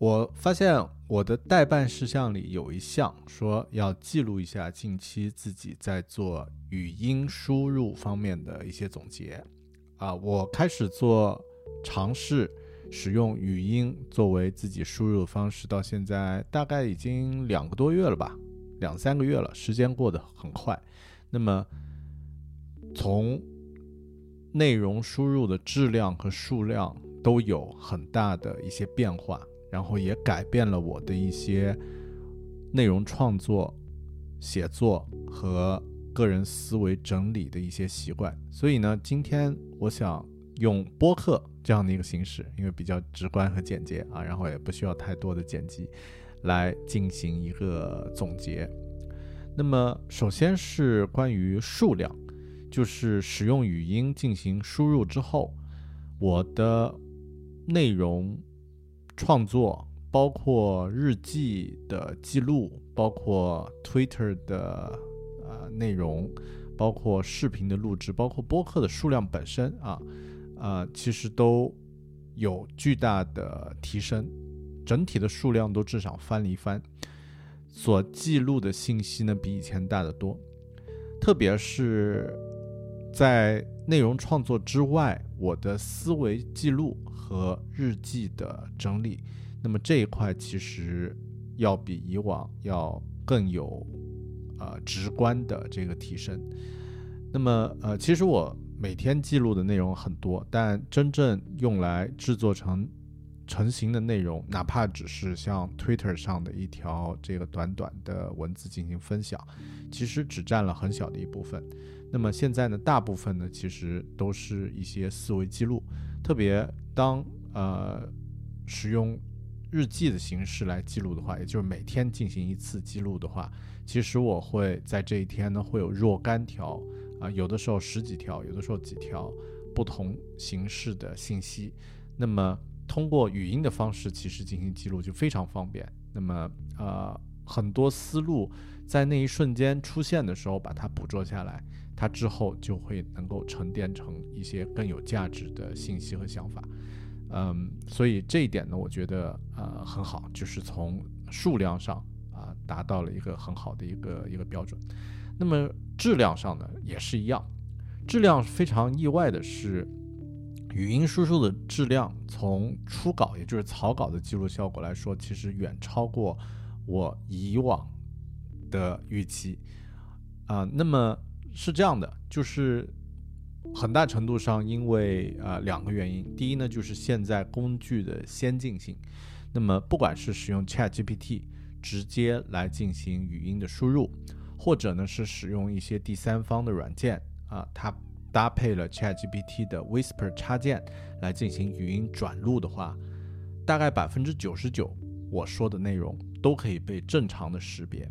我发现我的代办事项里有一项说要记录一下近期自己在做语音输入方面的一些总结啊，我开始做尝试使用语音作为自己输入的方式，到现在大概已经两个多月了吧，两三个月了，时间过得很快。那么从内容输入的质量和数量都有很大的一些变化。然后也改变了我的一些内容创作、写作和个人思维整理的一些习惯。所以呢，今天我想用播客这样的一个形式，因为比较直观和简洁啊，然后也不需要太多的剪辑，来进行一个总结。那么，首先是关于数量，就是使用语音进行输入之后，我的内容。创作包括日记的记录，包括 Twitter 的呃内容，包括视频的录制，包括播客的数量本身啊，呃，其实都有巨大的提升，整体的数量都至少翻了一番，所记录的信息呢比以前大得多，特别是在内容创作之外，我的思维记录。和日记的整理，那么这一块其实要比以往要更有呃直观的这个提升。那么呃，其实我每天记录的内容很多，但真正用来制作成成型的内容，哪怕只是像 Twitter 上的一条这个短短的文字进行分享，其实只占了很小的一部分。那么现在呢，大部分呢其实都是一些思维记录。特别当呃使用日记的形式来记录的话，也就是每天进行一次记录的话，其实我会在这一天呢会有若干条啊，有的时候十几条，有的时候几条不同形式的信息。那么通过语音的方式，其实进行记录就非常方便。那么呃很多思路在那一瞬间出现的时候，把它捕捉下来。它之后就会能够沉淀成一些更有价值的信息和想法，嗯，所以这一点呢，我觉得呃很好，就是从数量上啊达到了一个很好的一个一个标准。那么质量上呢也是一样，质量非常意外的是，语音输入的质量从初稿也就是草稿的记录效果来说，其实远超过我以往的预期啊。那么是这样的，就是很大程度上因为呃两个原因，第一呢就是现在工具的先进性，那么不管是使用 ChatGPT 直接来进行语音的输入。或者呢是使用一些第三方的软件啊，它搭配了 ChatGPT 的 Whisper 插件来进行语音转录的话，大概百分之九十九我说的内容都可以被正常的识别，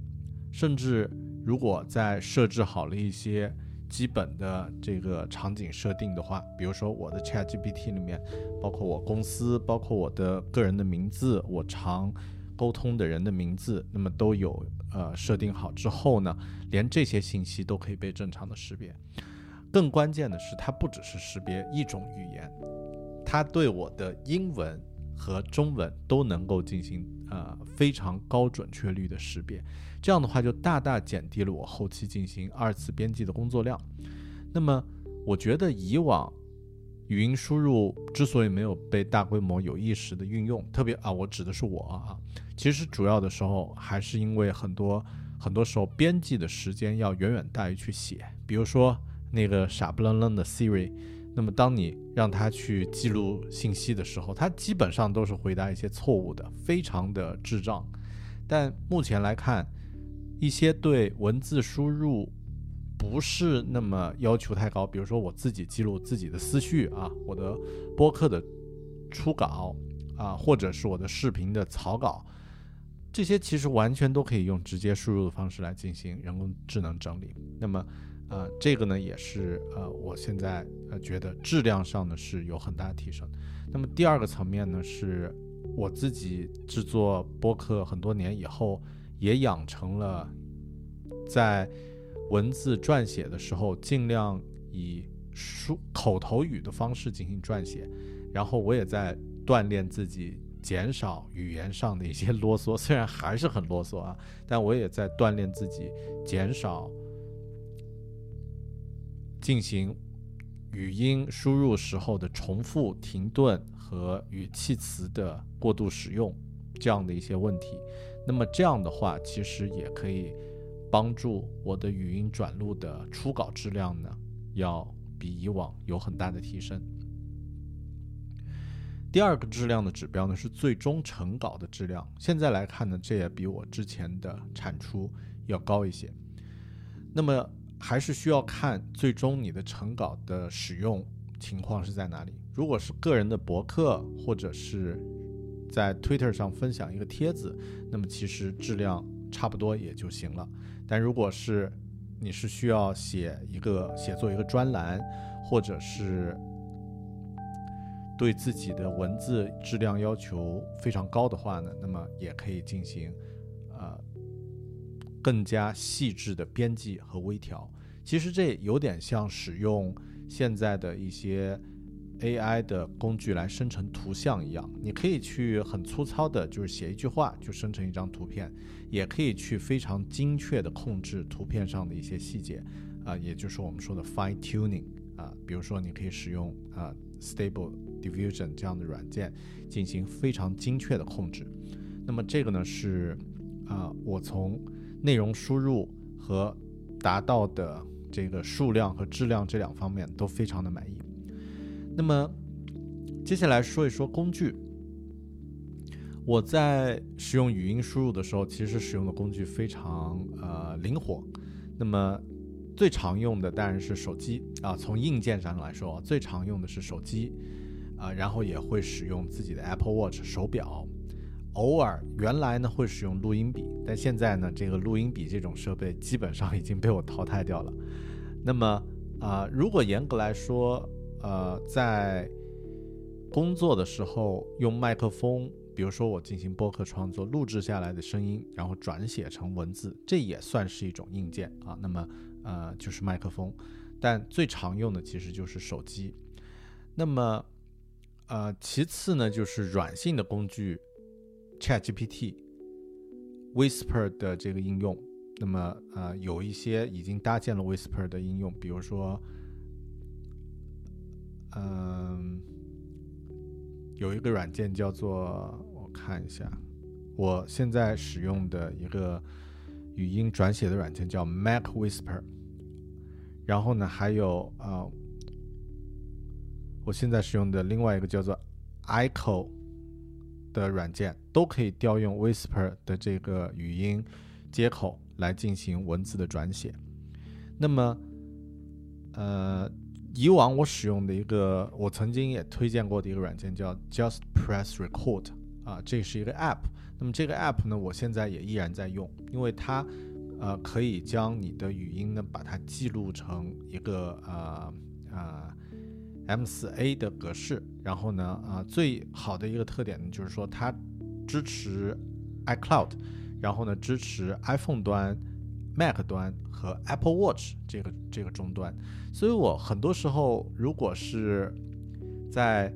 甚至如果在设置好了一些基本的这个场景设定的话，比如说我的 ChatGPT 里面包括我公司，包括我的个人的名字，我常沟通的人的名字，那么都有。呃，设定好之后呢，连这些信息都可以被正常的识别。更关键的是，它不只是识别一种语言，它对我的英文和中文都能够进行呃非常高准确率的识别。这样的话，就大大减低了我后期进行二次编辑的工作量。那么，我觉得以往语音输入之所以没有被大规模有意识的运用，特别啊，我指的是我啊。其实主要的时候还是因为很多很多时候编辑的时间要远远大于去写。比如说那个傻不愣愣的 Siri，那么当你让他去记录信息的时候，他基本上都是回答一些错误的，非常的智障。但目前来看，一些对文字输入不是那么要求太高，比如说我自己记录自己的思绪啊，我的播客的初稿啊，或者是我的视频的草稿。这些其实完全都可以用直接输入的方式来进行人工智能整理。那么，呃，这个呢也是呃，我现在呃觉得质量上呢是有很大提升。那么第二个层面呢，是我自己制作播客很多年以后，也养成了在文字撰写的时候尽量以书口头语的方式进行撰写，然后我也在锻炼自己。减少语言上的一些 啰嗦，虽然还是很啰嗦啊，但我也在锻炼自己，减少进行语音输入时候的重复、停顿和语气词的过度使用这样的一些问题。那么这样的话，其实也可以帮助我的语音转录的初稿质量呢，要比以往有很大的提升。第二个质量的指标呢是最终成稿的质量。现在来看呢，这也比我之前的产出要高一些。那么还是需要看最终你的成稿的使用情况是在哪里。如果是个人的博客或者是在 Twitter 上分享一个帖子，那么其实质量差不多也就行了。但如果是你是需要写一个写作一个专栏，或者是对自己的文字质量要求非常高的话呢，那么也可以进行，更加细致的编辑和微调。其实这有点像使用现在的一些 AI 的工具来生成图像一样。你可以去很粗糙的，就是写一句话就生成一张图片，也可以去非常精确的控制图片上的一些细节，啊，也就是我们说的 fine tuning 啊。比如说，你可以使用啊 Stable。Diffusion 这样的软件进行非常精确的控制，那么这个呢是啊，我从内容输入和达到的这个数量和质量这两方面都非常的满意。那么接下来说一说工具，我在使用语音输入的时候，其实使用的工具非常呃灵活。那么最常用的当然是手机啊，从硬件上来说，最常用的是手机。啊，然后也会使用自己的 Apple Watch 手表，偶尔原来呢会使用录音笔，但现在呢这个录音笔这种设备基本上已经被我淘汰掉了。那么 啊，如果严格来说，呃，在工作的时候用麦克风，比如说我进行播客创作，录制下来的声音，然后转写成文字，这也算是一种硬件啊。那么呃就是麦克风，但最常用的其实就是手机。那么呃，其次呢，就是软性的工具，ChatGPT、Whisper 的这个应用。那么呃，有一些已经搭建了 Whisper 的应用，比如说，嗯，有一个软件叫做我看一下，我现在使用的一个语音转写的软件叫 Mac Whisper。然后呢，还有啊，我现在使用的另外一个叫做 Echo 的软件，都可以调用 Whisper 的这个语音接口来进行文字的转写。那么，呃，以往我使用的一个，我曾经也推荐过的一个软件叫 Just Press Record 啊，这是一个 App。那么这个 App 呢，我现在也依然在用，因为它。呃，可以将你的语音呢，把它记录成一个呃呃 M4A 的格式，然后呢，啊，最好的一个特点呢，就是说它支持 iCloud，然后呢，支持 iPhone 端、Mac 端和 Apple Watch 这个这个终端，所以我很多时候如果是在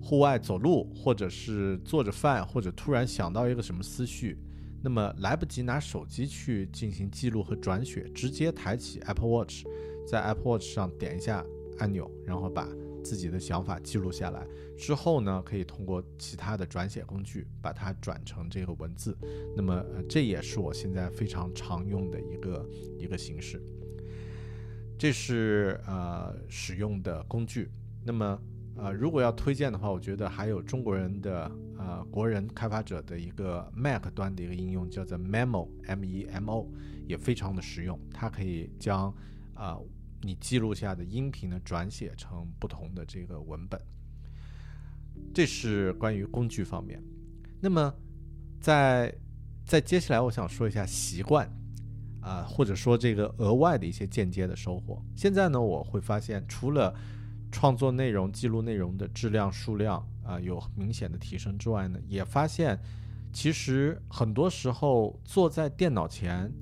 户外走路，或者是做着饭，或者突然想到一个什么思绪。那么来不及拿手机去进行记录和转写，直接抬起 Apple Watch，在 Apple Watch 上点一下按钮，然后把自己的想法记录下来。之后呢，可以通过其他的转写工具把它转成这个文字。那么这也是我现在非常常用的一个一个形式。这是呃使用的工具。那么。呃，如果要推荐的话，我觉得还有中国人的呃国人开发者的一个 Mac 端的一个应用，叫做 Memo，M-E-M-O，也非常的实用。它可以将啊你记录下的音频呢转写成不同的这个文本。这是关于工具方面。那么在在接下来，我想说一下习惯啊，或者说这个额外的一些间接的收获。现在呢，我会发现除了创作内容、记录内容的质量、数量啊，有明显的提升之外呢，也发现，其实很多时候坐在电脑前，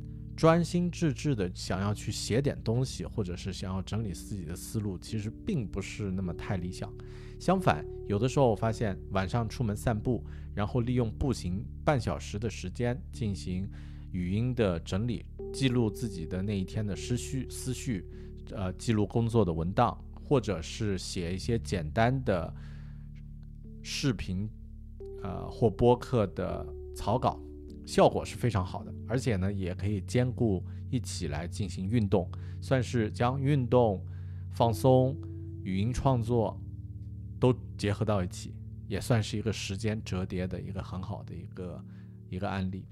专心致志的想要去写点东西，或者是想要整理自己的思路，其实并不是那么太理想。相反，有的时候我发现晚上出门散步，然后利用步行半小时的时间进行语音的整理，记录自己的那一天的思绪、思绪，呃，记录工作的文档。或者是写一些简单的视频，呃或播客的草稿，效果是非常好的，而且呢也可以兼顾一起来进行运动，算是将运动、放松、语音创作都结合到一起，也算是一个时间折叠的一个很好的一个一个案例。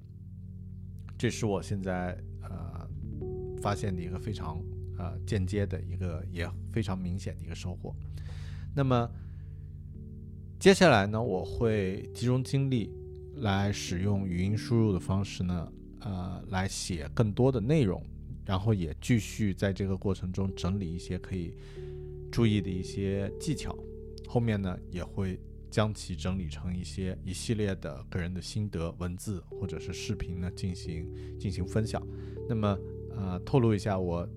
这是我现在呃发现的一个非常。呃，间接的一个也非常明显的一个收获。那么接下来呢，我会集中精力来使用语音输入的方式呢，呃，来写更多的内容，然后也继续在这个过程中整理一些可以注意的一些技巧。后面呢，也会将其整理成一些一系列的个人的心得文字或者是视频呢，进行进行分享。那么呃，透露一下我。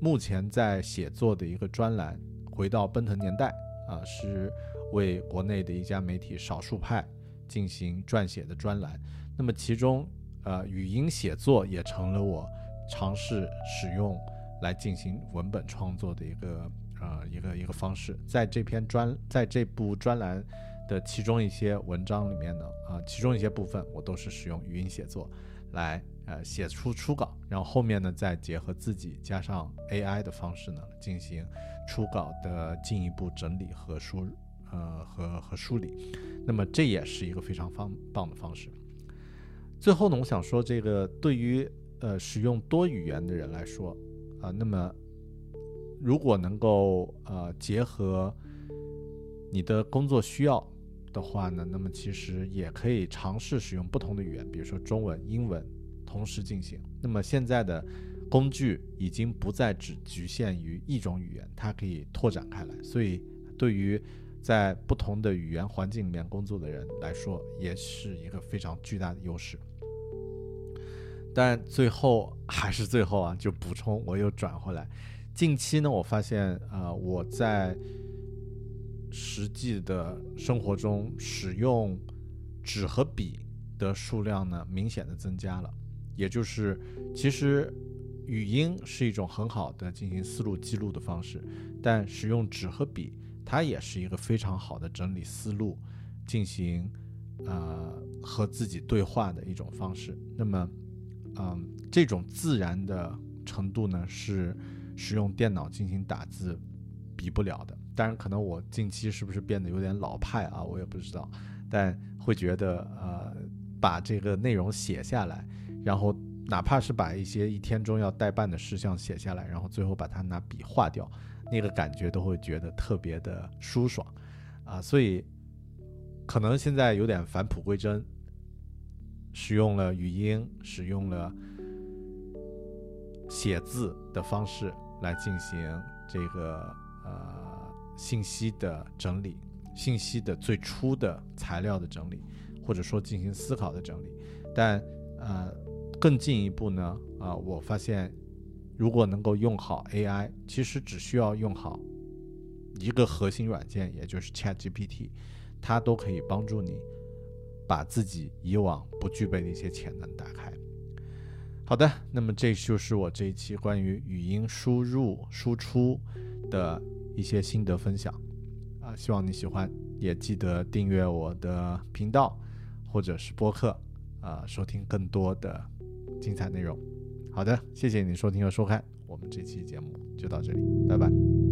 目前在写作的一个专栏，回到奔腾年代啊，是为国内的一家媒体少数派进行撰写的专栏。那么其中，呃，语音写作也成了我尝试使用来进行文本创作的一个呃一个一个方式。在这篇专在这部专栏的其中一些文章里面呢，啊，其中一些部分我都是使用语音写作来。呃，写出初稿，然后后面呢，再结合自己加上 AI 的方式呢，进行初稿的进一步整理和输入，呃，和和梳理。那么这也是一个非常方棒的方式。最后呢，我想说，这个对于呃使用多语言的人来说，啊，那么如果能够呃结合你的工作需要的话呢，那么其实也可以尝试使用不同的语言，比如说中文、英文。同时进行，那么现在的工具已经不再只局限于一种语言，它可以拓展开来。所以，对于在不同的语言环境里面工作的人来说，也是一个非常巨大的优势。但最后还是最后啊，就补充，我又转回来。近期呢，我发现啊，我在实际的生活中使用纸和笔。的数量呢明显的增加了。也就是，其实语音是一种很好的进行思路记录的方式，但使用纸和笔，它也是一个非常好的整理思路、进行呃和自己对话的一种方式。那么，嗯，这种自然的程度呢，是使用电脑进行打字比不了的。当然，可能我近期是不是变得有点老派啊？我也不知道，但会觉得呃，把这个内容写下来。然后，哪怕是把一些一天中要代办的事项写下来，然后最后把它拿笔划掉，那个感觉都会觉得特别的舒爽，啊，所以可能现在有点返璞归真，使用了语音，使用了写字的方式来进行这个呃信息的整理，信息的最初的材料的整理，或者说进行思考的整理，但呃。更进一步呢，啊，我发现，如果能够用好 AI，其实只需要用好一个核心软件，也就是 ChatGPT，它都可以帮助你把自己以往不具备的一些潜能打开。好的，那么这就是我这一期关于语音输入输出的一些心得分享，啊，希望你喜欢，也记得订阅我的频道或者是播客，啊，收听更多的。精彩内容，好的，谢谢你收听和收看，我们这期节目就到这里，拜拜。